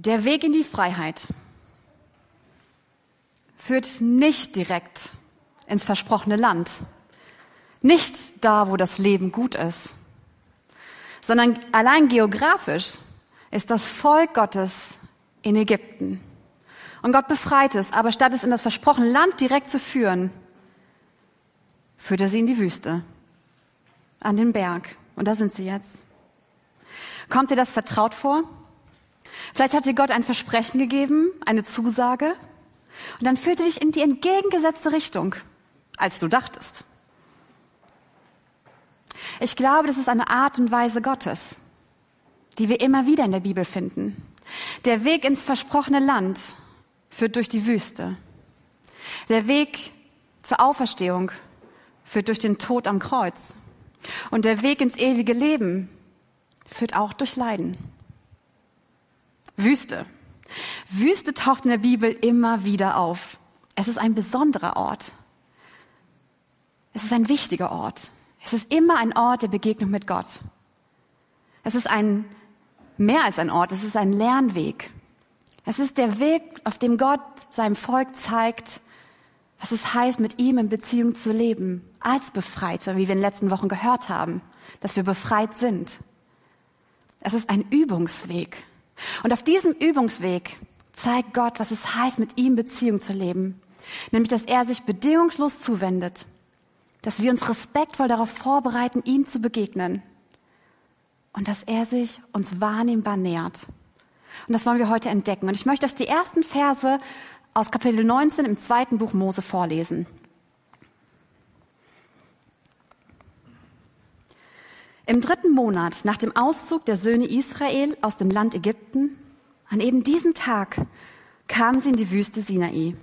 Der Weg in die Freiheit führt nicht direkt ins versprochene Land, nicht da, wo das Leben gut ist, sondern allein geografisch ist das Volk Gottes in Ägypten. Und Gott befreit es, aber statt es in das versprochene Land direkt zu führen, führt er sie in die Wüste, an den Berg. Und da sind sie jetzt. Kommt dir das vertraut vor? Vielleicht hat dir Gott ein Versprechen gegeben, eine Zusage, und dann führt er dich in die entgegengesetzte Richtung, als du dachtest. Ich glaube, das ist eine Art und Weise Gottes, die wir immer wieder in der Bibel finden. Der Weg ins versprochene Land führt durch die Wüste. Der Weg zur Auferstehung führt durch den Tod am Kreuz. Und der Weg ins ewige Leben führt auch durch Leiden. Wüste. Wüste taucht in der Bibel immer wieder auf. Es ist ein besonderer Ort. Es ist ein wichtiger Ort. Es ist immer ein Ort der Begegnung mit Gott. Es ist ein mehr als ein Ort, es ist ein Lernweg. Es ist der Weg, auf dem Gott seinem Volk zeigt, was es heißt, mit ihm in Beziehung zu leben, als Befreiter, wie wir in den letzten Wochen gehört haben, dass wir befreit sind. Es ist ein Übungsweg. Und auf diesem Übungsweg zeigt Gott, was es heißt, mit ihm Beziehung zu leben. Nämlich, dass er sich bedingungslos zuwendet, dass wir uns respektvoll darauf vorbereiten, ihm zu begegnen und dass er sich uns wahrnehmbar nähert. Und das wollen wir heute entdecken. Und ich möchte euch die ersten Verse aus Kapitel 19 im zweiten Buch Mose vorlesen. Im dritten Monat nach dem Auszug der Söhne Israel aus dem Land Ägypten, an eben diesem Tag, kamen sie in die Wüste Sinai.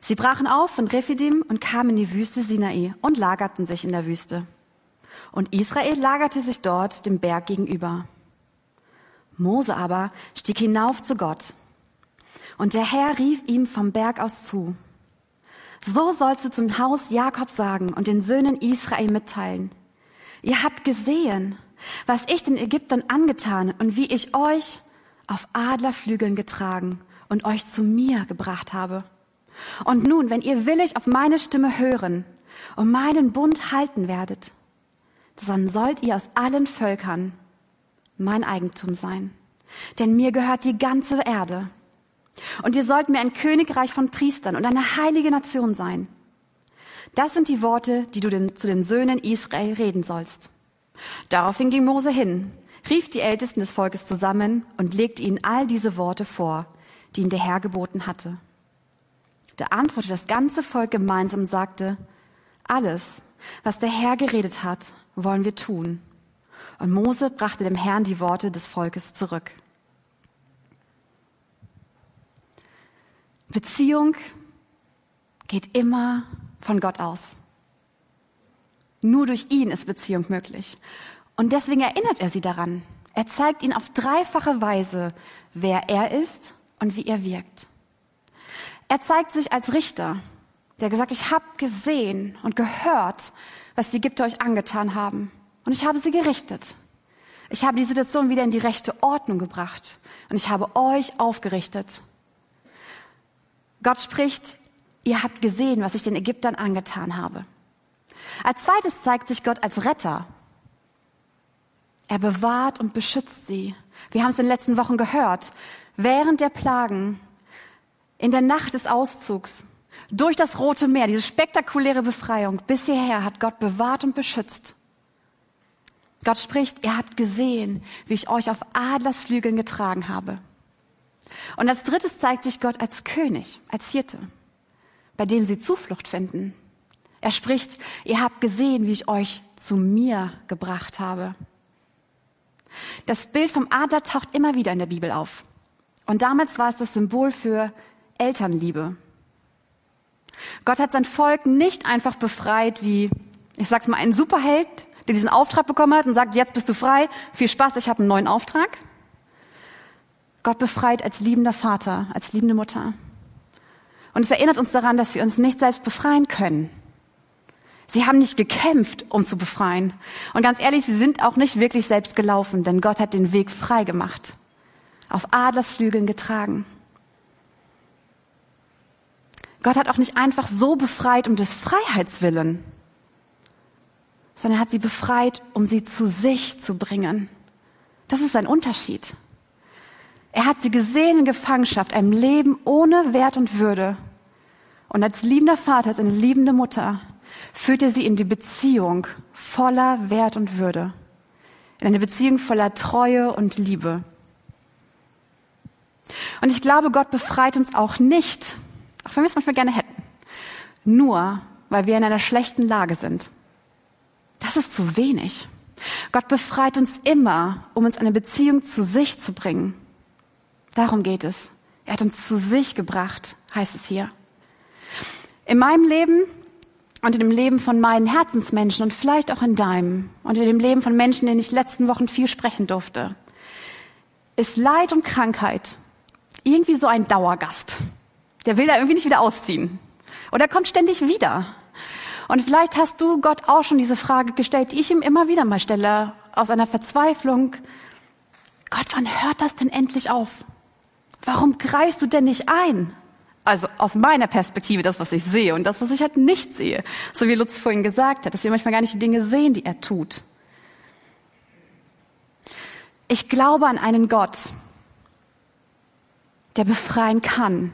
Sie brachen auf von Rephidim und kamen in die Wüste Sinai und lagerten sich in der Wüste. Und Israel lagerte sich dort dem Berg gegenüber. Mose aber stieg hinauf zu Gott. Und der Herr rief ihm vom Berg aus zu. So sollst du zum Haus Jakob sagen und den Söhnen Israel mitteilen. Ihr habt gesehen, was ich den Ägyptern angetan und wie ich euch auf Adlerflügeln getragen und euch zu mir gebracht habe. Und nun, wenn ihr willig auf meine Stimme hören und meinen Bund halten werdet, dann sollt ihr aus allen Völkern mein Eigentum sein. Denn mir gehört die ganze Erde. Und ihr sollt mir ein Königreich von Priestern und eine heilige Nation sein. Das sind die Worte, die du den, zu den Söhnen Israel reden sollst. Daraufhin ging Mose hin, rief die Ältesten des Volkes zusammen und legte ihnen all diese Worte vor, die ihm der Herr geboten hatte. Da antwortete das ganze Volk gemeinsam und sagte, alles, was der Herr geredet hat, wollen wir tun. Und Mose brachte dem Herrn die Worte des Volkes zurück. Beziehung geht immer von Gott aus. Nur durch ihn ist Beziehung möglich. Und deswegen erinnert er sie daran. Er zeigt ihnen auf dreifache Weise, wer er ist und wie er wirkt. Er zeigt sich als Richter, der gesagt, ich habe gesehen und gehört, was die Ägypter euch angetan haben. Und ich habe sie gerichtet. Ich habe die Situation wieder in die rechte Ordnung gebracht. Und ich habe euch aufgerichtet. Gott spricht, ihr habt gesehen, was ich den Ägyptern angetan habe. Als zweites zeigt sich Gott als Retter. Er bewahrt und beschützt sie. Wir haben es in den letzten Wochen gehört. Während der Plagen in der Nacht des Auszugs durch das Rote Meer, diese spektakuläre Befreiung bis hierher hat Gott bewahrt und beschützt. Gott spricht, ihr habt gesehen, wie ich euch auf Adlersflügeln getragen habe. Und als drittes zeigt sich Gott als König, als Hirte, bei dem sie Zuflucht finden. Er spricht, ihr habt gesehen, wie ich euch zu mir gebracht habe. Das Bild vom Adler taucht immer wieder in der Bibel auf. Und damals war es das Symbol für Elternliebe. Gott hat sein Volk nicht einfach befreit wie, ich sag's mal, ein Superheld, der diesen Auftrag bekommen hat und sagt, jetzt bist du frei, viel Spaß, ich habe einen neuen Auftrag. Gott befreit als liebender Vater, als liebende Mutter. Und es erinnert uns daran, dass wir uns nicht selbst befreien können. Sie haben nicht gekämpft, um zu befreien. Und ganz ehrlich, sie sind auch nicht wirklich selbst gelaufen, denn Gott hat den Weg frei gemacht. auf Adlersflügeln getragen. Gott hat auch nicht einfach so befreit um des Freiheitswillen, sondern er hat sie befreit, um sie zu sich zu bringen. Das ist ein Unterschied. Er hat sie gesehen in Gefangenschaft, einem Leben ohne Wert und Würde. Und als liebender Vater, als eine liebende Mutter, führt er sie in die Beziehung voller Wert und Würde. In eine Beziehung voller Treue und Liebe. Und ich glaube, Gott befreit uns auch nicht, auch wenn wir es manchmal gerne hätten, nur weil wir in einer schlechten Lage sind. Das ist zu wenig. Gott befreit uns immer, um uns eine Beziehung zu sich zu bringen. Darum geht es. Er hat uns zu sich gebracht, heißt es hier. In meinem Leben und in dem Leben von meinen Herzensmenschen und vielleicht auch in deinem und in dem Leben von Menschen, denen ich letzten Wochen viel sprechen durfte, ist Leid und Krankheit irgendwie so ein Dauergast. Der will da irgendwie nicht wieder ausziehen. Oder kommt ständig wieder. Und vielleicht hast du Gott auch schon diese Frage gestellt, die ich ihm immer wieder mal stelle, aus einer Verzweiflung. Gott, wann hört das denn endlich auf? Warum greifst du denn nicht ein? Also aus meiner Perspektive das, was ich sehe und das, was ich halt nicht sehe. So wie Lutz vorhin gesagt hat, dass wir manchmal gar nicht die Dinge sehen, die er tut. Ich glaube an einen Gott, der befreien kann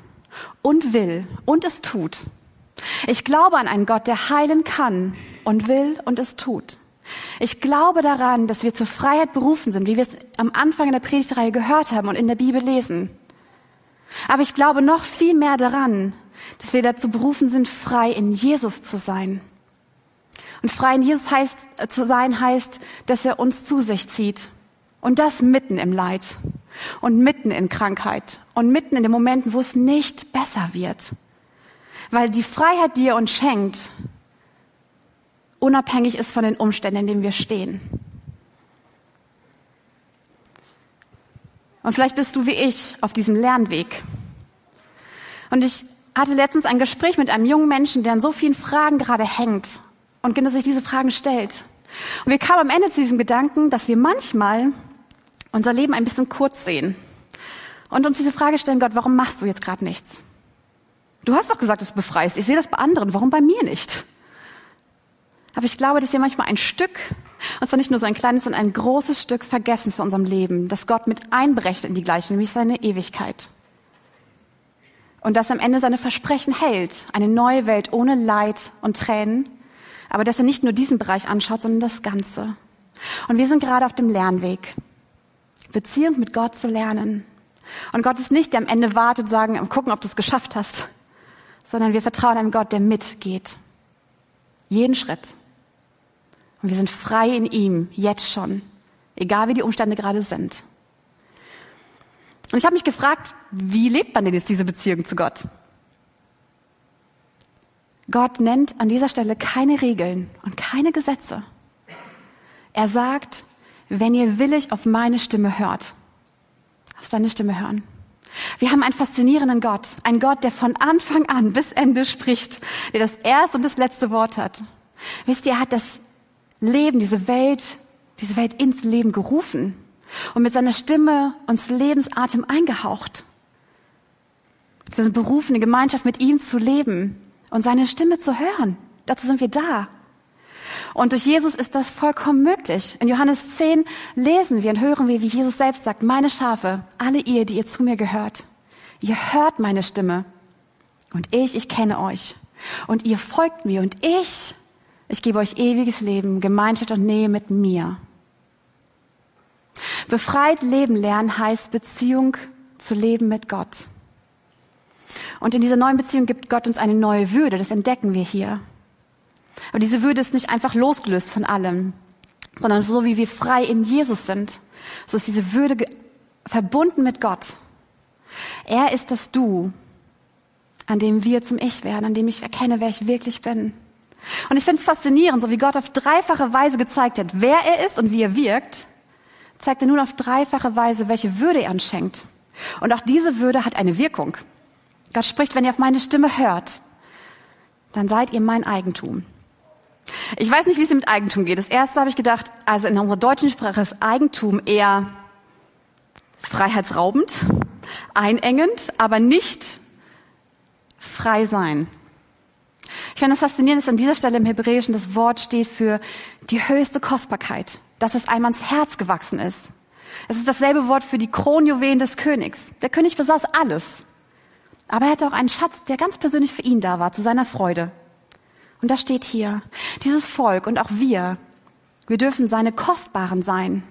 und will und es tut. Ich glaube an einen Gott, der heilen kann und will und es tut. Ich glaube daran, dass wir zur Freiheit berufen sind, wie wir es am Anfang in der Predigtreihe gehört haben und in der Bibel lesen. Aber ich glaube noch viel mehr daran, dass wir dazu berufen sind, frei in Jesus zu sein. Und frei in Jesus heißt, zu sein heißt, dass er uns zu sich zieht. Und das mitten im Leid und mitten in Krankheit und mitten in den Momenten, wo es nicht besser wird. Weil die Freiheit, die er uns schenkt, unabhängig ist von den Umständen, in denen wir stehen. Und vielleicht bist du wie ich auf diesem Lernweg. Und ich hatte letztens ein Gespräch mit einem jungen Menschen, der an so vielen Fragen gerade hängt und genau sich diese Fragen stellt. Und wir kamen am Ende zu diesem Gedanken, dass wir manchmal unser Leben ein bisschen kurz sehen und uns diese Frage stellen, Gott, warum machst du jetzt gerade nichts? Du hast doch gesagt, du befreist. Ich sehe das bei anderen. Warum bei mir nicht? Aber ich glaube, dass wir manchmal ein Stück, und zwar nicht nur so ein kleines, sondern ein großes Stück vergessen für unserem Leben, dass Gott mit einberechnet in die Gleichung, nämlich seine Ewigkeit. Und dass am Ende seine Versprechen hält, eine neue Welt ohne Leid und Tränen, aber dass er nicht nur diesen Bereich anschaut, sondern das Ganze. Und wir sind gerade auf dem Lernweg, Beziehung mit Gott zu lernen. Und Gott ist nicht, der am Ende wartet, sagen, gucken, ob du es geschafft hast, sondern wir vertrauen einem Gott, der mitgeht. Jeden Schritt. Und wir sind frei in ihm, jetzt schon, egal wie die Umstände gerade sind. Und ich habe mich gefragt, wie lebt man denn jetzt diese Beziehung zu Gott? Gott nennt an dieser Stelle keine Regeln und keine Gesetze. Er sagt, wenn ihr willig auf meine Stimme hört, auf seine Stimme hören. Wir haben einen faszinierenden Gott, einen Gott, der von Anfang an bis Ende spricht, der das erste und das letzte Wort hat. Wisst ihr, er hat das Leben, diese Welt, diese Welt ins Leben gerufen und mit seiner Stimme uns Lebensatem eingehaucht. Wir sind berufen, in Gemeinschaft mit ihm zu leben und seine Stimme zu hören. Dazu sind wir da. Und durch Jesus ist das vollkommen möglich. In Johannes 10 lesen wir und hören wir, wie Jesus selbst sagt, meine Schafe, alle ihr, die ihr zu mir gehört, ihr hört meine Stimme. Und ich, ich kenne euch. Und ihr folgt mir. Und ich ich gebe euch ewiges Leben, Gemeinschaft und Nähe mit mir. Befreit leben lernen heißt Beziehung zu leben mit Gott. Und in dieser neuen Beziehung gibt Gott uns eine neue Würde, das entdecken wir hier. Aber diese Würde ist nicht einfach losgelöst von allem, sondern so wie wir frei in Jesus sind, so ist diese Würde verbunden mit Gott. Er ist das Du, an dem wir zum Ich werden, an dem ich erkenne, wer ich wirklich bin. Und ich finde es faszinierend, so wie Gott auf dreifache Weise gezeigt hat, wer er ist und wie er wirkt, zeigt er nun auf dreifache Weise, welche Würde er uns schenkt. Und auch diese Würde hat eine Wirkung. Gott spricht, wenn ihr auf meine Stimme hört, dann seid ihr mein Eigentum. Ich weiß nicht, wie es mit Eigentum geht. Das erste habe ich gedacht, also in unserer deutschen Sprache ist Eigentum eher freiheitsraubend, einengend, aber nicht frei sein. Ich finde es faszinierend, dass an dieser Stelle im Hebräischen das Wort steht für die höchste Kostbarkeit, dass es einem ans Herz gewachsen ist. Es ist dasselbe Wort für die Kronjuwelen des Königs. Der König besaß alles. Aber er hatte auch einen Schatz, der ganz persönlich für ihn da war, zu seiner Freude. Und da steht hier, dieses Volk und auch wir, wir dürfen seine Kostbaren sein.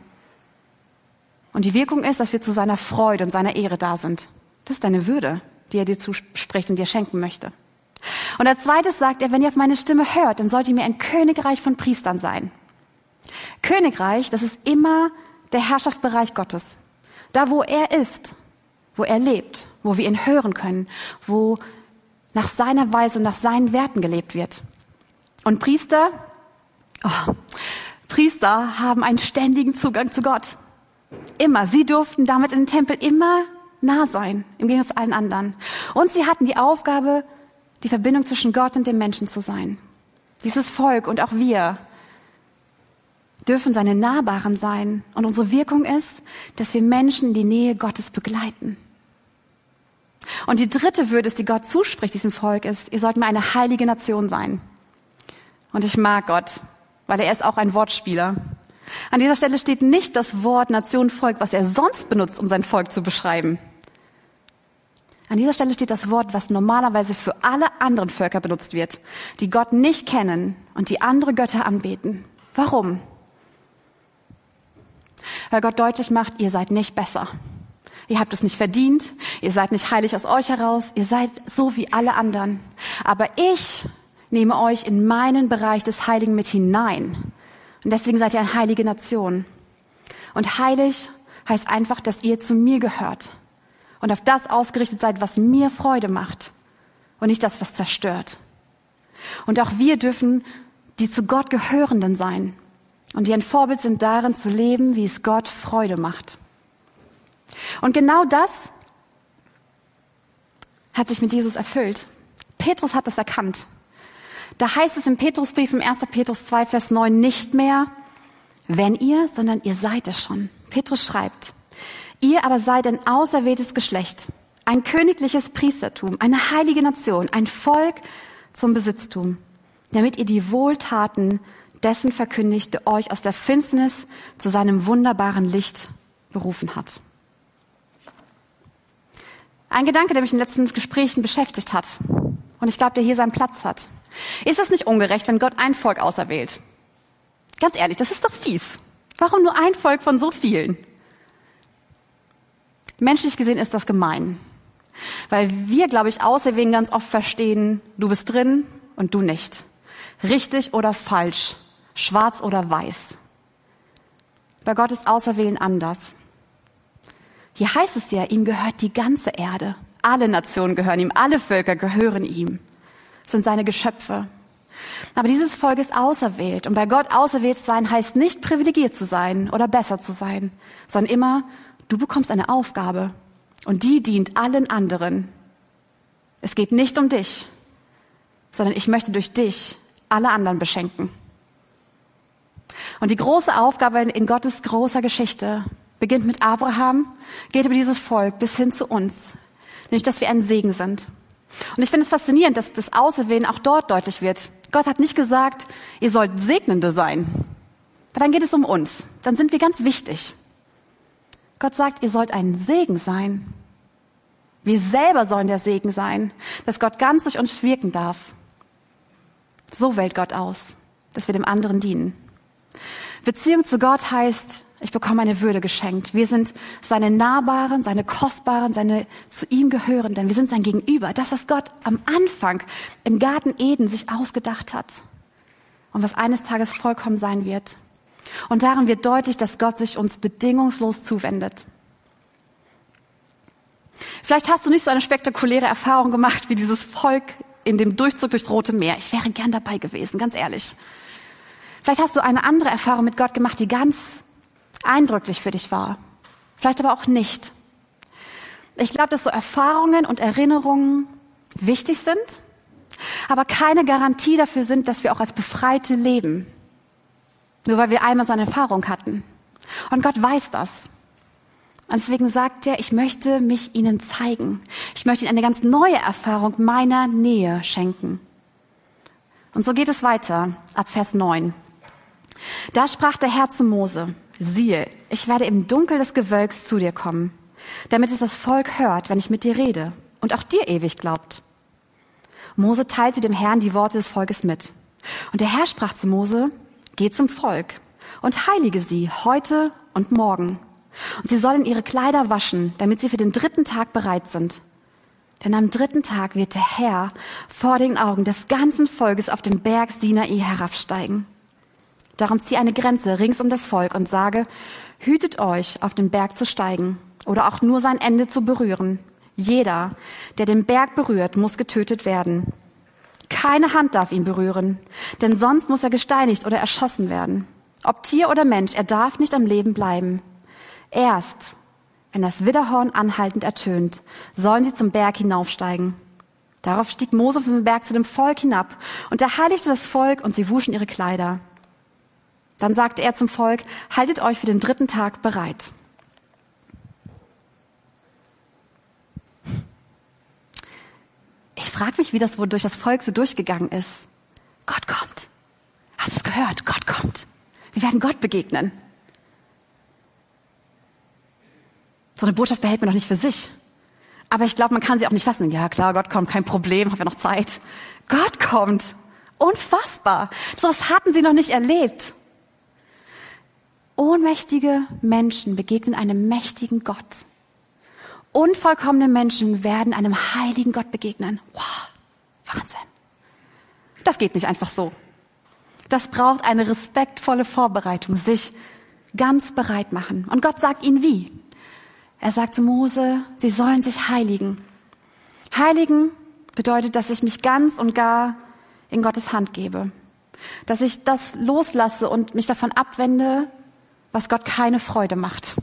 Und die Wirkung ist, dass wir zu seiner Freude und seiner Ehre da sind. Das ist deine Würde, die er dir zuspricht und dir schenken möchte. Und als zweites sagt er, wenn ihr auf meine Stimme hört, dann sollt ihr mir ein Königreich von Priestern sein. Königreich, das ist immer der Herrschaftsbereich Gottes. Da, wo er ist, wo er lebt, wo wir ihn hören können, wo nach seiner Weise, nach seinen Werten gelebt wird. Und Priester, oh, Priester haben einen ständigen Zugang zu Gott. Immer. Sie durften damit in den Tempel immer nah sein, im Gegensatz zu allen anderen. Und sie hatten die Aufgabe, die Verbindung zwischen Gott und dem Menschen zu sein. Dieses Volk und auch wir dürfen seine Nahbaren sein. Und unsere Wirkung ist, dass wir Menschen in die Nähe Gottes begleiten. Und die dritte Würde, die Gott zuspricht diesem Volk, ist, ihr sollt mir eine heilige Nation sein. Und ich mag Gott, weil er ist auch ein Wortspieler. An dieser Stelle steht nicht das Wort Nation, Volk, was er sonst benutzt, um sein Volk zu beschreiben. An dieser Stelle steht das Wort, was normalerweise für alle anderen Völker benutzt wird, die Gott nicht kennen und die andere Götter anbeten. Warum? Weil Gott deutlich macht, ihr seid nicht besser. Ihr habt es nicht verdient, ihr seid nicht heilig aus euch heraus, ihr seid so wie alle anderen. Aber ich nehme euch in meinen Bereich des Heiligen mit hinein. Und deswegen seid ihr eine heilige Nation. Und heilig heißt einfach, dass ihr zu mir gehört und auf das ausgerichtet seid, was mir Freude macht und nicht das, was zerstört. Und auch wir dürfen die zu Gott gehörenden sein und die ein Vorbild sind darin zu leben, wie es Gott Freude macht. Und genau das hat sich mit Jesus erfüllt. Petrus hat das erkannt. Da heißt es im Petrusbrief im 1. Petrus 2, Vers 9 nicht mehr, wenn ihr, sondern ihr seid es schon. Petrus schreibt, Ihr aber seid ein auserwähltes Geschlecht, ein königliches Priestertum, eine heilige Nation, ein Volk zum Besitztum, damit ihr die Wohltaten dessen verkündigt, der euch aus der Finsternis zu seinem wunderbaren Licht berufen hat. Ein Gedanke, der mich in den letzten Gesprächen beschäftigt hat und ich glaube, der hier seinen Platz hat. Ist es nicht ungerecht, wenn Gott ein Volk auserwählt? Ganz ehrlich, das ist doch fies. Warum nur ein Volk von so vielen? Menschlich gesehen ist das gemein. Weil wir, glaube ich, auserwählen ganz oft verstehen, du bist drin und du nicht. Richtig oder falsch, schwarz oder weiß. Bei Gott ist Auserwählen anders. Hier heißt es ja, ihm gehört die ganze Erde. Alle Nationen gehören ihm, alle Völker gehören ihm, sind seine Geschöpfe. Aber dieses Volk ist auserwählt. Und bei Gott auserwählt sein heißt nicht privilegiert zu sein oder besser zu sein, sondern immer Du bekommst eine Aufgabe und die dient allen anderen. Es geht nicht um dich, sondern ich möchte durch dich alle anderen beschenken. Und die große Aufgabe in Gottes großer Geschichte beginnt mit Abraham, geht über dieses Volk bis hin zu uns, nämlich dass wir ein Segen sind. Und ich finde es faszinierend, dass das Auserwählen auch dort deutlich wird. Gott hat nicht gesagt, ihr sollt Segnende sein. Aber dann geht es um uns. Dann sind wir ganz wichtig. Gott sagt, ihr sollt ein Segen sein. Wir selber sollen der Segen sein, dass Gott ganz durch uns wirken darf. So wählt Gott aus, dass wir dem anderen dienen. Beziehung zu Gott heißt, ich bekomme eine Würde geschenkt. Wir sind seine Nahbaren, seine Kostbaren, seine zu ihm gehörenden. Wir sind sein Gegenüber. Das, was Gott am Anfang im Garten Eden sich ausgedacht hat und was eines Tages vollkommen sein wird. Und darin wird deutlich, dass Gott sich uns bedingungslos zuwendet. Vielleicht hast du nicht so eine spektakuläre Erfahrung gemacht wie dieses Volk in dem Durchzug durchs Rote Meer. Ich wäre gern dabei gewesen, ganz ehrlich. Vielleicht hast du eine andere Erfahrung mit Gott gemacht, die ganz eindrücklich für dich war. Vielleicht aber auch nicht. Ich glaube, dass so Erfahrungen und Erinnerungen wichtig sind, aber keine Garantie dafür sind, dass wir auch als Befreite leben. Nur weil wir einmal so eine Erfahrung hatten. Und Gott weiß das. Und deswegen sagt er, ich möchte mich ihnen zeigen. Ich möchte ihnen eine ganz neue Erfahrung meiner Nähe schenken. Und so geht es weiter ab Vers 9. Da sprach der Herr zu Mose, siehe, ich werde im Dunkel des Gewölks zu dir kommen, damit es das Volk hört, wenn ich mit dir rede und auch dir ewig glaubt. Mose teilte dem Herrn die Worte des Volkes mit. Und der Herr sprach zu Mose, geh zum Volk und heilige sie heute und morgen. Und sie sollen ihre Kleider waschen, damit sie für den dritten Tag bereit sind. Denn am dritten Tag wird der Herr vor den Augen des ganzen Volkes auf den Berg Sinai herabsteigen. Darum zieh eine Grenze rings um das Volk und sage, hütet euch, auf den Berg zu steigen oder auch nur sein Ende zu berühren. Jeder, der den Berg berührt, muss getötet werden. Keine Hand darf ihn berühren, denn sonst muss er gesteinigt oder erschossen werden. Ob Tier oder Mensch, er darf nicht am Leben bleiben. Erst, wenn das Widderhorn anhaltend ertönt, sollen sie zum Berg hinaufsteigen. Darauf stieg Mose vom Berg zu dem Volk hinab und er heiligte das Volk und sie wuschen ihre Kleider. Dann sagte er zum Volk, haltet euch für den dritten Tag bereit. Ich frage mich, wie das wohl durch das Volk so durchgegangen ist. Gott kommt. Hast du es gehört? Gott kommt. Wir werden Gott begegnen. So eine Botschaft behält man doch nicht für sich. Aber ich glaube, man kann sie auch nicht fassen. Ja, klar, Gott kommt, kein Problem, haben wir noch Zeit. Gott kommt. Unfassbar. So was hatten sie noch nicht erlebt. Ohnmächtige Menschen begegnen einem mächtigen Gott. Unvollkommene Menschen werden einem heiligen Gott begegnen. Wow, Wahnsinn. Das geht nicht einfach so. Das braucht eine respektvolle Vorbereitung, sich ganz bereit machen. Und Gott sagt ihnen wie. Er sagt zu Mose, sie sollen sich heiligen. Heiligen bedeutet, dass ich mich ganz und gar in Gottes Hand gebe. Dass ich das loslasse und mich davon abwende, was Gott keine Freude macht,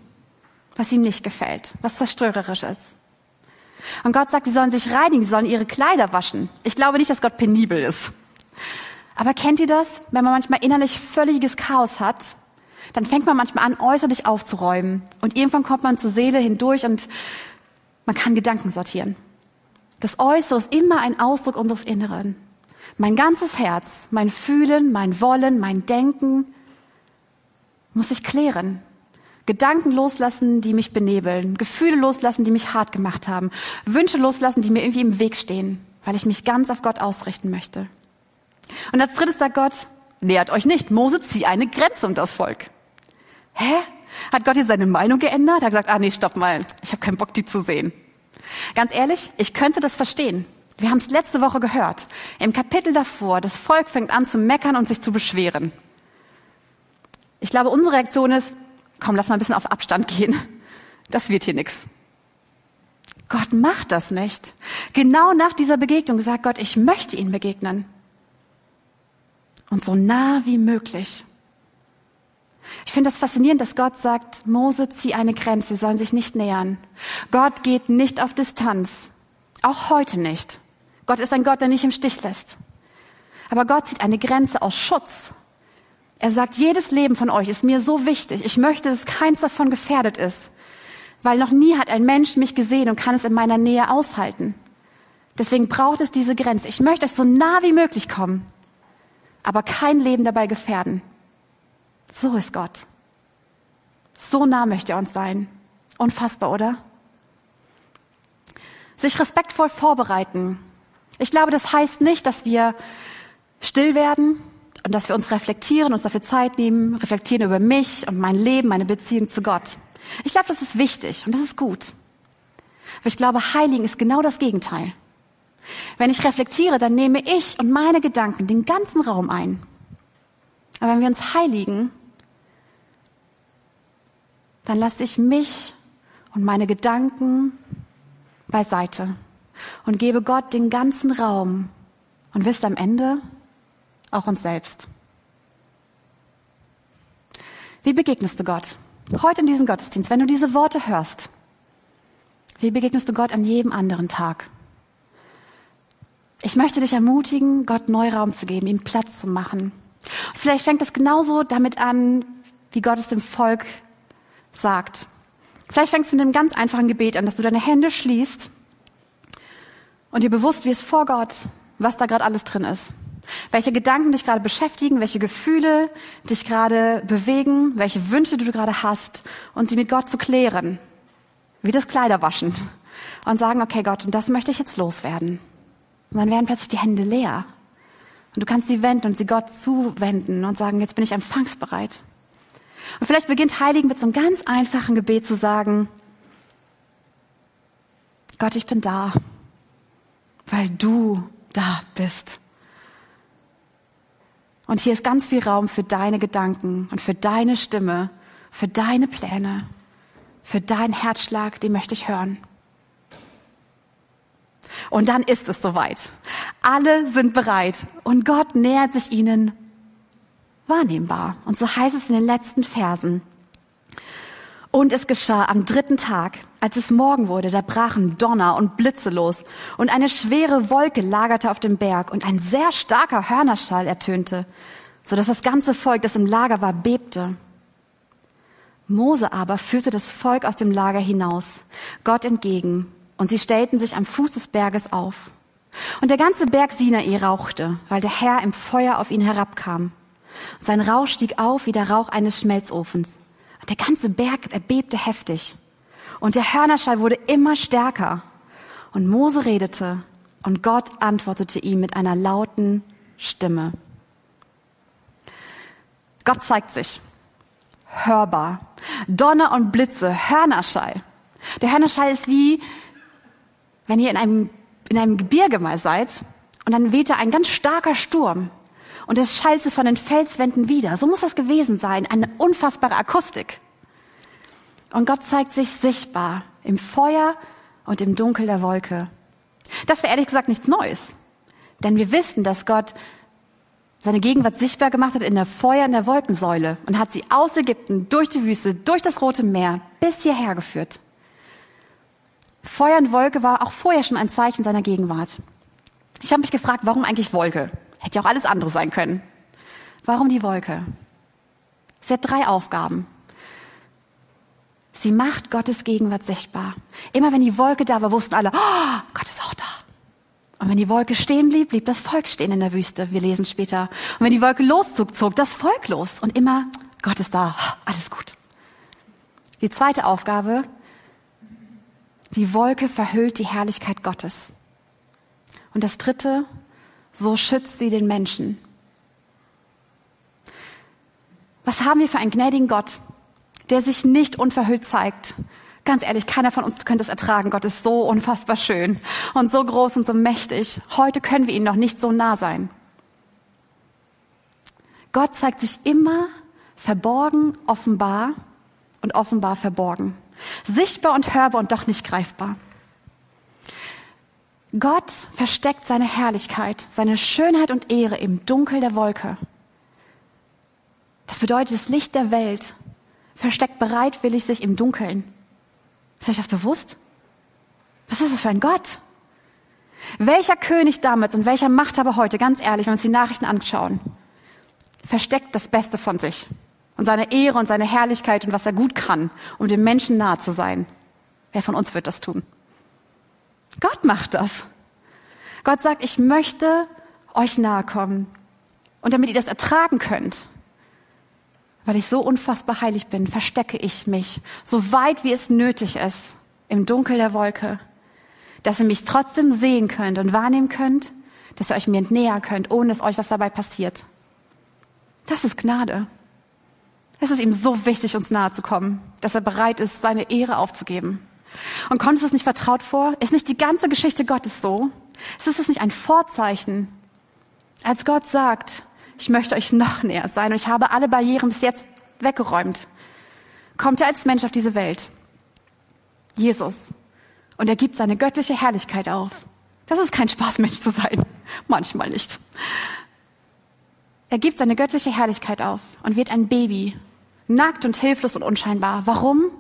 was ihm nicht gefällt, was zerstörerisch ist. Und Gott sagt, sie sollen sich reinigen, sie sollen ihre Kleider waschen. Ich glaube nicht, dass Gott penibel ist. Aber kennt ihr das, wenn man manchmal innerlich völliges Chaos hat? Dann fängt man manchmal an, äußerlich aufzuräumen. Und irgendwann kommt man zur Seele hindurch und man kann Gedanken sortieren. Das Äußere ist immer ein Ausdruck unseres Inneren. Mein ganzes Herz, mein Fühlen, mein Wollen, mein Denken, muss ich klären. Gedanken loslassen, die mich benebeln, Gefühle loslassen, die mich hart gemacht haben, Wünsche loslassen, die mir irgendwie im Weg stehen, weil ich mich ganz auf Gott ausrichten möchte. Und als drittes sagt Gott, nähert euch nicht, Mose, zieh eine Grenze um das Volk. Hä? Hat Gott jetzt seine Meinung geändert? Er hat gesagt, ah nee, stopp mal, ich habe keinen Bock, die zu sehen. Ganz ehrlich, ich könnte das verstehen. Wir haben es letzte Woche gehört. Im Kapitel davor, das Volk fängt an zu meckern und sich zu beschweren. Ich glaube, unsere Reaktion ist, komm, lass mal ein bisschen auf Abstand gehen. Das wird hier nichts. Gott macht das nicht. Genau nach dieser Begegnung sagt Gott, ich möchte ihn begegnen. Und so nah wie möglich. Ich finde das faszinierend, dass Gott sagt, Mose, zieh eine Grenze, sie sollen sich nicht nähern. Gott geht nicht auf Distanz. Auch heute nicht. Gott ist ein Gott, der nicht im Stich lässt. Aber Gott zieht eine Grenze aus Schutz, er sagt, jedes Leben von euch ist mir so wichtig. Ich möchte, dass keins davon gefährdet ist. Weil noch nie hat ein Mensch mich gesehen und kann es in meiner Nähe aushalten. Deswegen braucht es diese Grenze. Ich möchte euch so nah wie möglich kommen, aber kein Leben dabei gefährden. So ist Gott. So nah möchte er uns sein. Unfassbar, oder? Sich respektvoll vorbereiten. Ich glaube, das heißt nicht, dass wir still werden, und dass wir uns reflektieren, uns dafür Zeit nehmen, reflektieren über mich und mein Leben, meine Beziehung zu Gott. Ich glaube, das ist wichtig und das ist gut. Aber ich glaube, Heiligen ist genau das Gegenteil. Wenn ich reflektiere, dann nehme ich und meine Gedanken den ganzen Raum ein. Aber wenn wir uns heiligen, dann lasse ich mich und meine Gedanken beiseite und gebe Gott den ganzen Raum. Und wisst am Ende, auch uns selbst. Wie begegnest du Gott? Heute in diesem Gottesdienst, wenn du diese Worte hörst, wie begegnest du Gott an jedem anderen Tag? Ich möchte dich ermutigen, Gott Neuraum zu geben, ihm Platz zu machen. Vielleicht fängt es genauso damit an, wie Gott es dem Volk sagt. Vielleicht fängst du mit einem ganz einfachen Gebet an, dass du deine Hände schließt und dir bewusst wirst vor Gott, was da gerade alles drin ist. Welche Gedanken dich gerade beschäftigen, welche Gefühle dich gerade bewegen, welche Wünsche du gerade hast und sie mit Gott zu klären. Wie das Kleiderwaschen. Und sagen, okay Gott, und das möchte ich jetzt loswerden. Und dann werden plötzlich die Hände leer. Und du kannst sie wenden und sie Gott zuwenden und sagen, jetzt bin ich empfangsbereit. Und vielleicht beginnt Heiligen mit so einem ganz einfachen Gebet zu sagen, Gott, ich bin da, weil du da bist. Und hier ist ganz viel Raum für deine Gedanken und für deine Stimme, für deine Pläne, für deinen Herzschlag, den möchte ich hören. Und dann ist es soweit. Alle sind bereit und Gott nähert sich ihnen wahrnehmbar. Und so heißt es in den letzten Versen. Und es geschah am dritten Tag, als es Morgen wurde, da brachen Donner und Blitze los und eine schwere Wolke lagerte auf dem Berg und ein sehr starker Hörnerschall ertönte, so dass das ganze Volk, das im Lager war, bebte. Mose aber führte das Volk aus dem Lager hinaus, Gott entgegen, und sie stellten sich am Fuß des Berges auf. Und der ganze Berg Sinai rauchte, weil der Herr im Feuer auf ihn herabkam. Sein Rauch stieg auf wie der Rauch eines Schmelzofens. Und der ganze Berg erbebte heftig. Und der Hörnerschall wurde immer stärker. Und Mose redete und Gott antwortete ihm mit einer lauten Stimme. Gott zeigt sich. Hörbar. Donner und Blitze, Hörnerschall. Der Hörnerschall ist wie, wenn ihr in einem, in einem Gebirge mal seid und dann weht da ein ganz starker Sturm und es schallte von den Felswänden wieder. So muss das gewesen sein. Eine unfassbare Akustik. Und Gott zeigt sich sichtbar im Feuer und im Dunkel der Wolke. Das wäre ehrlich gesagt nichts Neues. Denn wir wissen, dass Gott seine Gegenwart sichtbar gemacht hat in der Feuer in der Wolkensäule und hat sie aus Ägypten durch die Wüste, durch das Rote Meer bis hierher geführt. Feuer und Wolke war auch vorher schon ein Zeichen seiner Gegenwart. Ich habe mich gefragt, warum eigentlich Wolke? Hätte ja auch alles andere sein können. Warum die Wolke? Sie hat drei Aufgaben. Sie macht Gottes Gegenwart sichtbar. Immer wenn die Wolke da war, wussten alle, oh, Gott ist auch da. Und wenn die Wolke stehen blieb, blieb das Volk stehen in der Wüste. Wir lesen später. Und wenn die Wolke loszog, zog das Volk los. Und immer, Gott ist da. Alles gut. Die zweite Aufgabe, die Wolke verhüllt die Herrlichkeit Gottes. Und das dritte, so schützt sie den Menschen. Was haben wir für einen gnädigen Gott, der sich nicht unverhüllt zeigt? Ganz ehrlich, keiner von uns könnte es ertragen. Gott ist so unfassbar schön und so groß und so mächtig. Heute können wir ihm noch nicht so nah sein. Gott zeigt sich immer verborgen, offenbar und offenbar verborgen. Sichtbar und hörbar und doch nicht greifbar. Gott versteckt seine Herrlichkeit, seine Schönheit und Ehre im Dunkel der Wolke. Das bedeutet, das Licht der Welt versteckt bereitwillig sich im Dunkeln. Ist euch das bewusst? Was ist das für ein Gott? Welcher König damals und welcher Machthaber heute, ganz ehrlich, wenn wir uns die Nachrichten anschauen, versteckt das Beste von sich und seine Ehre und seine Herrlichkeit und was er gut kann, um dem Menschen nahe zu sein? Wer von uns wird das tun? Gott macht das. Gott sagt, ich möchte euch nahe kommen. Und damit ihr das ertragen könnt, weil ich so unfassbar heilig bin, verstecke ich mich, so weit wie es nötig ist, im Dunkel der Wolke, dass ihr mich trotzdem sehen könnt und wahrnehmen könnt, dass ihr euch mir näher könnt, ohne dass euch was dabei passiert. Das ist Gnade. Es ist ihm so wichtig, uns nahe zu kommen, dass er bereit ist, seine Ehre aufzugeben. Und kommt es nicht vertraut vor? Ist nicht die ganze Geschichte Gottes so? Ist es nicht ein Vorzeichen? Als Gott sagt, ich möchte euch noch näher sein und ich habe alle Barrieren bis jetzt weggeräumt, kommt er als Mensch auf diese Welt. Jesus. Und er gibt seine göttliche Herrlichkeit auf. Das ist kein Spaß, Mensch zu sein. Manchmal nicht. Er gibt seine göttliche Herrlichkeit auf und wird ein Baby. Nackt und hilflos und unscheinbar. Warum?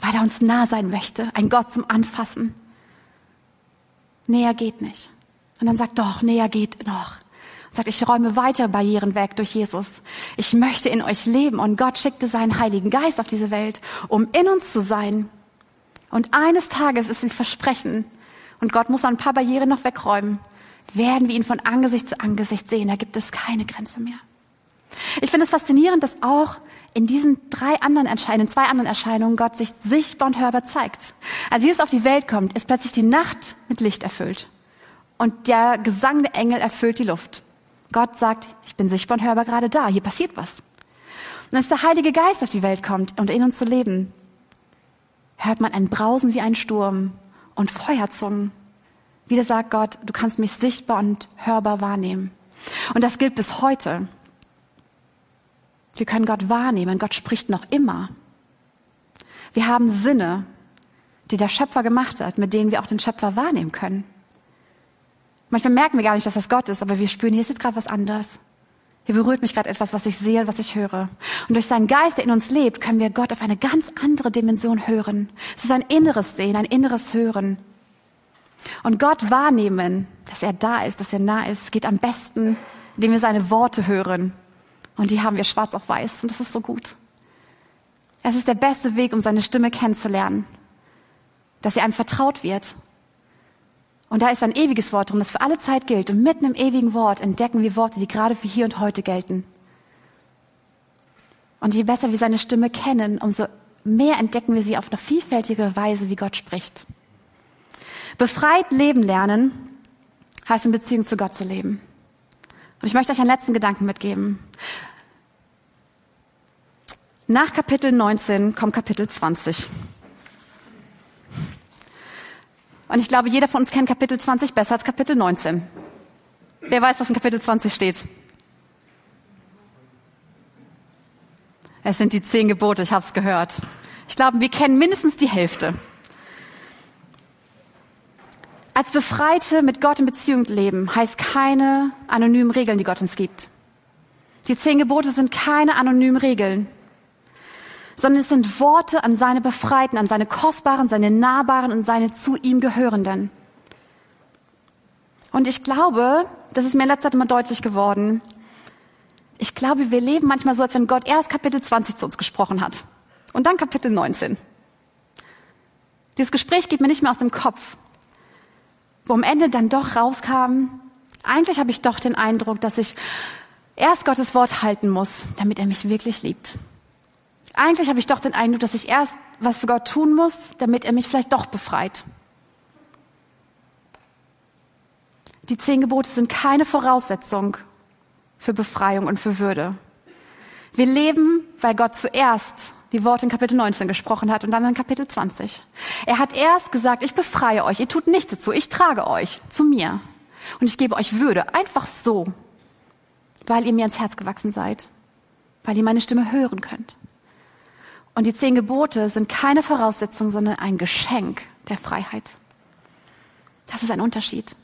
weil er uns nah sein möchte, ein Gott zum Anfassen. Näher geht nicht. Und dann sagt, doch, näher geht noch. Sagt, ich räume weitere Barrieren weg durch Jesus. Ich möchte in euch leben. Und Gott schickte seinen Heiligen Geist auf diese Welt, um in uns zu sein Und eines Tages ist sie Versprechen, und Gott muss ein paar Barrieren noch wegräumen, werden wir ihn von Angesicht zu Angesicht sehen. Da gibt es keine Grenze mehr. Ich finde es faszinierend, dass auch in diesen drei anderen Erscheinungen, zwei anderen Erscheinungen Gott sich sichtbar und hörbar zeigt. Als Jesus auf die Welt kommt, ist plötzlich die Nacht mit Licht erfüllt. Und der Gesang der Engel erfüllt die Luft. Gott sagt, ich bin sichtbar und hörbar gerade da, hier passiert was. Und als der Heilige Geist auf die Welt kommt und in uns zu leben, hört man ein Brausen wie ein Sturm und Feuerzungen. Wieder sagt Gott, du kannst mich sichtbar und hörbar wahrnehmen. Und das gilt bis heute. Wir können Gott wahrnehmen. Gott spricht noch immer. Wir haben Sinne, die der Schöpfer gemacht hat, mit denen wir auch den Schöpfer wahrnehmen können. Manchmal merken wir gar nicht, dass das Gott ist, aber wir spüren, hier ist jetzt gerade was anderes. Hier berührt mich gerade etwas, was ich sehe und was ich höre. Und durch seinen Geist, der in uns lebt, können wir Gott auf eine ganz andere Dimension hören. Es ist ein inneres Sehen, ein inneres Hören. Und Gott wahrnehmen, dass er da ist, dass er nah ist, geht am besten, indem wir seine Worte hören. Und die haben wir schwarz auf weiß. Und das ist so gut. Es ist der beste Weg, um seine Stimme kennenzulernen. Dass sie einem vertraut wird. Und da ist ein ewiges Wort drin, das für alle Zeit gilt. Und mitten im ewigen Wort entdecken wir Worte, die gerade für hier und heute gelten. Und je besser wir seine Stimme kennen, umso mehr entdecken wir sie auf eine vielfältige Weise, wie Gott spricht. Befreit leben lernen heißt in Beziehung zu Gott zu leben. Und ich möchte euch einen letzten Gedanken mitgeben. Nach Kapitel 19 kommt Kapitel 20. Und ich glaube, jeder von uns kennt Kapitel 20 besser als Kapitel 19. Wer weiß, was in Kapitel 20 steht? Es sind die zehn Gebote, ich habe es gehört. Ich glaube, wir kennen mindestens die Hälfte. Als Befreite mit Gott in Beziehung leben, heißt keine anonymen Regeln, die Gott uns gibt. Die zehn Gebote sind keine anonymen Regeln, sondern es sind Worte an seine Befreiten, an seine Kostbaren, seine Nahbaren und seine zu ihm Gehörenden. Und ich glaube, das ist mir in letzter Zeit immer deutlich geworden, ich glaube, wir leben manchmal so, als wenn Gott erst Kapitel 20 zu uns gesprochen hat und dann Kapitel 19. Dieses Gespräch geht mir nicht mehr aus dem Kopf wo am Ende dann doch rauskam, eigentlich habe ich doch den Eindruck, dass ich erst Gottes Wort halten muss, damit er mich wirklich liebt. Eigentlich habe ich doch den Eindruck, dass ich erst was für Gott tun muss, damit er mich vielleicht doch befreit. Die zehn Gebote sind keine Voraussetzung für Befreiung und für Würde. Wir leben, weil Gott zuerst die Worte in Kapitel 19 gesprochen hat und dann in Kapitel 20. Er hat erst gesagt, ich befreie euch, ihr tut nichts dazu, ich trage euch zu mir und ich gebe euch Würde, einfach so, weil ihr mir ins Herz gewachsen seid, weil ihr meine Stimme hören könnt. Und die zehn Gebote sind keine Voraussetzung, sondern ein Geschenk der Freiheit. Das ist ein Unterschied.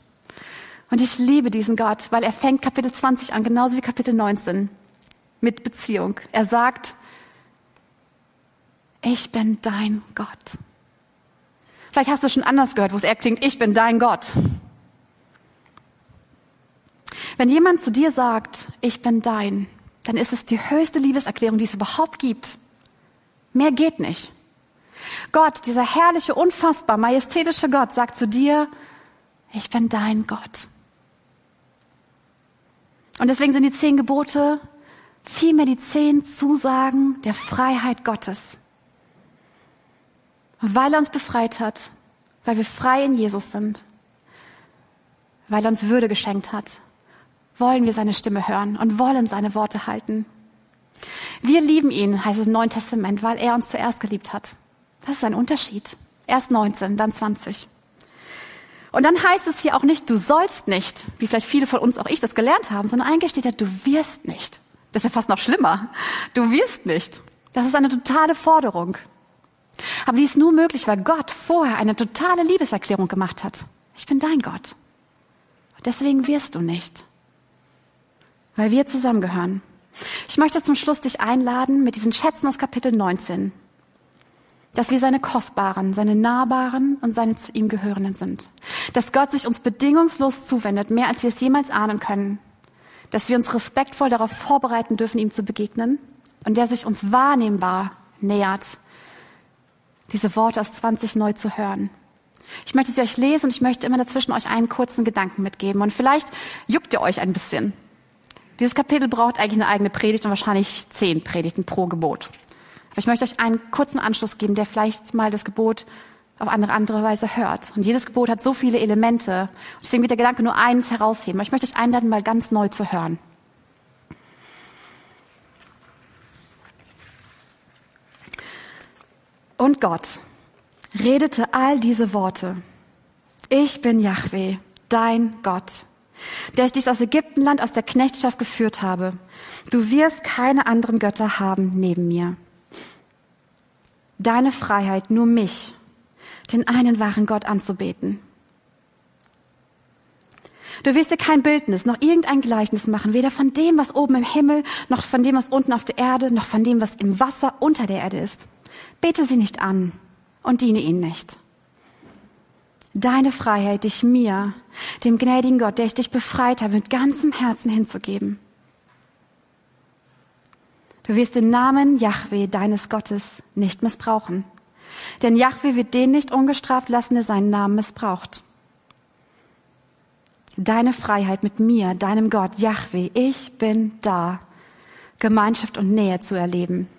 Und ich liebe diesen Gott, weil er fängt Kapitel 20 an, genauso wie Kapitel 19, mit Beziehung. Er sagt, ich bin dein Gott. Vielleicht hast du schon anders gehört, wo es eher klingt, ich bin dein Gott. Wenn jemand zu dir sagt, ich bin dein, dann ist es die höchste Liebeserklärung, die es überhaupt gibt. Mehr geht nicht. Gott, dieser herrliche, unfassbar majestätische Gott, sagt zu dir, ich bin dein Gott. Und deswegen sind die zehn Gebote vielmehr die zehn Zusagen der Freiheit Gottes weil er uns befreit hat, weil wir frei in Jesus sind, weil er uns Würde geschenkt hat, wollen wir seine Stimme hören und wollen seine Worte halten. Wir lieben ihn, heißt es im Neuen Testament, weil er uns zuerst geliebt hat. Das ist ein Unterschied. Erst 19, dann 20. Und dann heißt es hier auch nicht, du sollst nicht, wie vielleicht viele von uns, auch ich, das gelernt haben, sondern eigentlich steht da, du wirst nicht. Das ist ja fast noch schlimmer. Du wirst nicht. Das ist eine totale Forderung. Aber die ist nur möglich, weil Gott vorher eine totale Liebeserklärung gemacht hat. Ich bin dein Gott. Deswegen wirst du nicht. Weil wir zusammengehören. Ich möchte zum Schluss dich einladen mit diesen Schätzen aus Kapitel 19. Dass wir seine Kostbaren, seine Nahbaren und seine zu ihm Gehörenden sind. Dass Gott sich uns bedingungslos zuwendet, mehr als wir es jemals ahnen können. Dass wir uns respektvoll darauf vorbereiten dürfen, ihm zu begegnen. Und der sich uns wahrnehmbar nähert diese Worte aus 20 neu zu hören. Ich möchte sie euch lesen und ich möchte immer dazwischen euch einen kurzen Gedanken mitgeben. Und vielleicht juckt ihr euch ein bisschen. Dieses Kapitel braucht eigentlich eine eigene Predigt und wahrscheinlich zehn Predigten pro Gebot. Aber ich möchte euch einen kurzen Anschluss geben, der vielleicht mal das Gebot auf eine andere Weise hört. Und jedes Gebot hat so viele Elemente. Deswegen wird der Gedanke nur eins herausheben. Ich möchte euch einladen, mal ganz neu zu hören. Und Gott redete all diese Worte. Ich bin Yahweh, dein Gott, der ich dich aus Ägyptenland, aus der Knechtschaft geführt habe. Du wirst keine anderen Götter haben neben mir. Deine Freiheit, nur mich, den einen wahren Gott anzubeten. Du wirst dir kein Bildnis noch irgendein Gleichnis machen, weder von dem, was oben im Himmel, noch von dem, was unten auf der Erde, noch von dem, was im Wasser unter der Erde ist. Bete sie nicht an und diene ihnen nicht. Deine Freiheit, dich mir, dem gnädigen Gott, der ich dich befreit habe, mit ganzem Herzen hinzugeben. Du wirst den Namen Yahweh, deines Gottes, nicht missbrauchen. Denn Yahweh wird den nicht ungestraft lassen, der seinen Namen missbraucht. Deine Freiheit mit mir, deinem Gott, Yahweh, ich bin da, Gemeinschaft und Nähe zu erleben.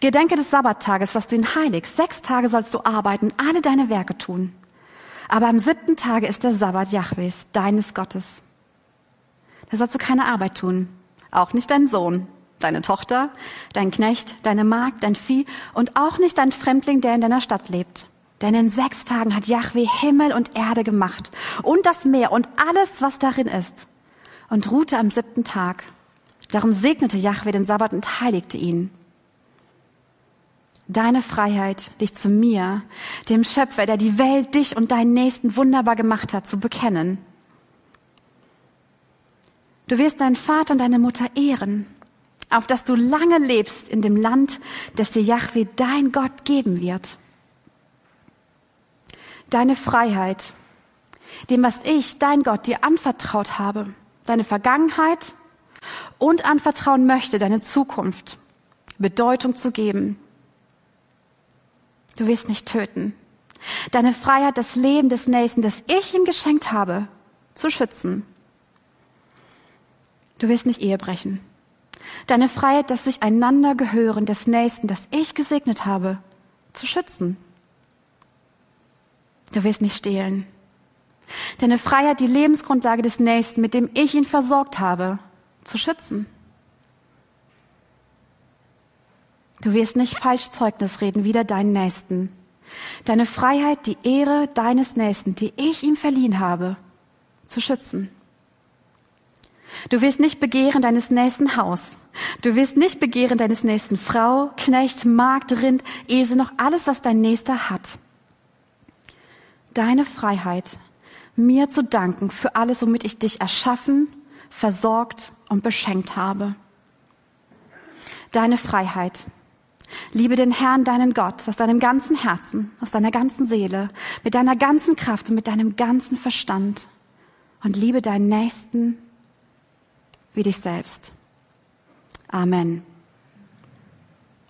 Gedenke des Sabbattages, dass du ihn heiligst. Sechs Tage sollst du arbeiten, alle deine Werke tun. Aber am siebten Tage ist der Sabbat Jahwes, deines Gottes. Da sollst du keine Arbeit tun, auch nicht dein Sohn, deine Tochter, dein Knecht, deine Magd, dein Vieh und auch nicht dein Fremdling, der in deiner Stadt lebt. Denn in sechs Tagen hat Jahwe Himmel und Erde gemacht und das Meer und alles, was darin ist und ruhte am siebten Tag. Darum segnete Jahwe den Sabbat und heiligte ihn deine Freiheit, dich zu mir, dem Schöpfer, der die Welt, dich und deinen Nächsten wunderbar gemacht hat, zu bekennen. Du wirst deinen Vater und deine Mutter ehren, auf dass du lange lebst in dem Land, das dir Yahweh, dein Gott, geben wird. Deine Freiheit, dem, was ich, dein Gott, dir anvertraut habe, deine Vergangenheit und anvertrauen möchte, deine Zukunft, Bedeutung zu geben Du wirst nicht töten. Deine Freiheit, das Leben des Nächsten, das ich ihm geschenkt habe, zu schützen. Du wirst nicht Ehe brechen. Deine Freiheit, das sich einander gehören des Nächsten, das ich gesegnet habe, zu schützen. Du wirst nicht stehlen. Deine Freiheit, die Lebensgrundlage des Nächsten, mit dem ich ihn versorgt habe, zu schützen. Du wirst nicht falsch Zeugnis reden, wieder deinen Nächsten. Deine Freiheit, die Ehre deines Nächsten, die ich ihm verliehen habe, zu schützen. Du wirst nicht begehren deines nächsten Haus. Du wirst nicht begehren deines nächsten Frau, Knecht, Magd, Rind, Esel, noch alles, was dein Nächster hat. Deine Freiheit, mir zu danken für alles, womit ich dich erschaffen, versorgt und beschenkt habe. Deine Freiheit, Liebe den Herrn, deinen Gott, aus deinem ganzen Herzen, aus deiner ganzen Seele, mit deiner ganzen Kraft und mit deinem ganzen Verstand. Und liebe deinen Nächsten wie dich selbst. Amen.